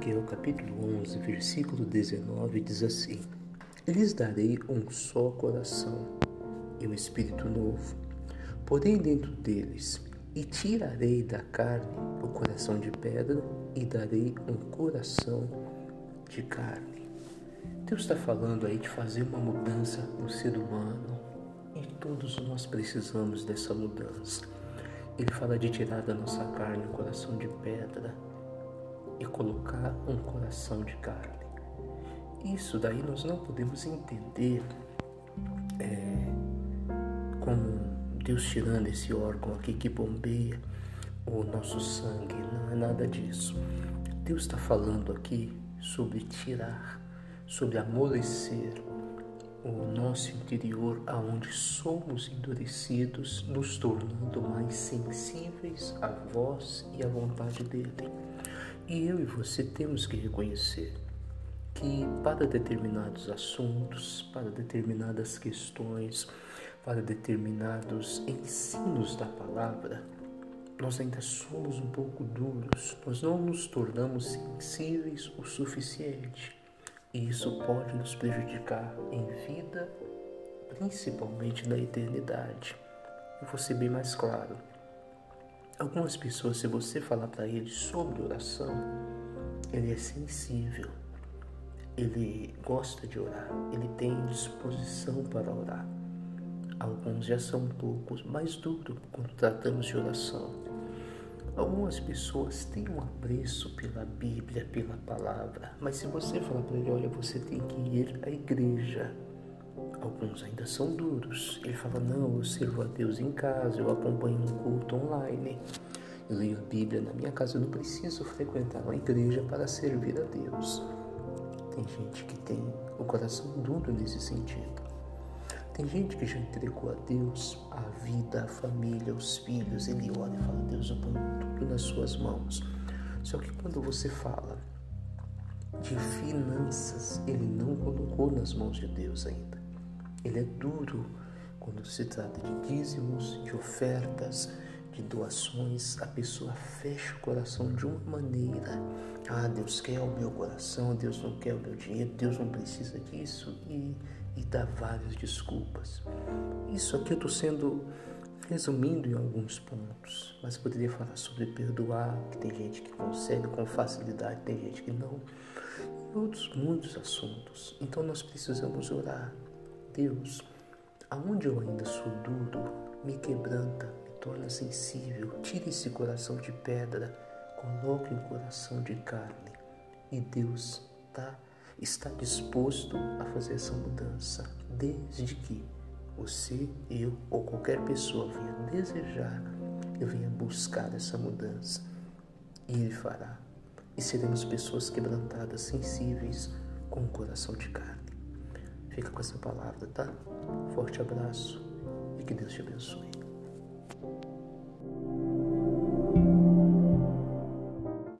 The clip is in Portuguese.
Ezequiel capítulo 11, versículo 19 diz assim: Lhes darei um só coração e um espírito novo, porém dentro deles, e tirarei da carne o coração de pedra e darei um coração de carne. Deus está falando aí de fazer uma mudança no ser humano e todos nós precisamos dessa mudança. Ele fala de tirar da nossa carne o coração de pedra e colocar um coração de carne. Isso daí nós não podemos entender é, como Deus tirando esse órgão aqui que bombeia o nosso sangue. Não é nada disso. Deus está falando aqui sobre tirar, sobre amolecer o nosso interior, aonde somos endurecidos, nos tornando mais sensíveis à voz e à vontade dele. E eu e você temos que reconhecer que para determinados assuntos, para determinadas questões, para determinados ensinos da palavra, nós ainda somos um pouco duros, nós não nos tornamos sensíveis o suficiente. E isso pode nos prejudicar em vida, principalmente na eternidade. Eu vou ser bem mais claro. Algumas pessoas, se você falar para eles sobre oração, ele é sensível, ele gosta de orar, ele tem disposição para orar. Alguns já são um pouco mais duros quando tratamos de oração. Algumas pessoas têm um apreço pela Bíblia, pela palavra, mas se você falar para ele, olha, você tem que ir à igreja, Alguns ainda são duros. Ele fala: Não, eu sirvo a Deus em casa, eu acompanho um culto online, eu leio a Bíblia na minha casa, eu não preciso frequentar uma igreja para servir a Deus. Tem gente que tem o coração duro nesse sentido. Tem gente que já entregou a Deus a vida, a família, os filhos. Ele olha e fala: Deus, eu ponho tudo nas suas mãos. Só que quando você fala de finanças, ele não colocou nas mãos de Deus ainda. Ele é duro quando se trata de dízimos, de ofertas, de doações. A pessoa fecha o coração de uma maneira. Ah, Deus quer o meu coração, Deus não quer o meu dinheiro, Deus não precisa disso e, e dá várias desculpas. Isso aqui eu estou sendo resumindo em alguns pontos, mas poderia falar sobre perdoar, que tem gente que consegue com facilidade, tem gente que não, outros muitos assuntos. Então nós precisamos orar. Deus, aonde eu ainda sou duro, me quebranta, me torna sensível, tire esse coração de pedra, coloque um coração de carne. E Deus tá, está disposto a fazer essa mudança, desde que você, eu ou qualquer pessoa venha desejar e venha buscar essa mudança. E Ele fará. E seremos pessoas quebrantadas, sensíveis, com o coração de carne. Fica com essa palavra, tá? Forte abraço e que Deus te abençoe.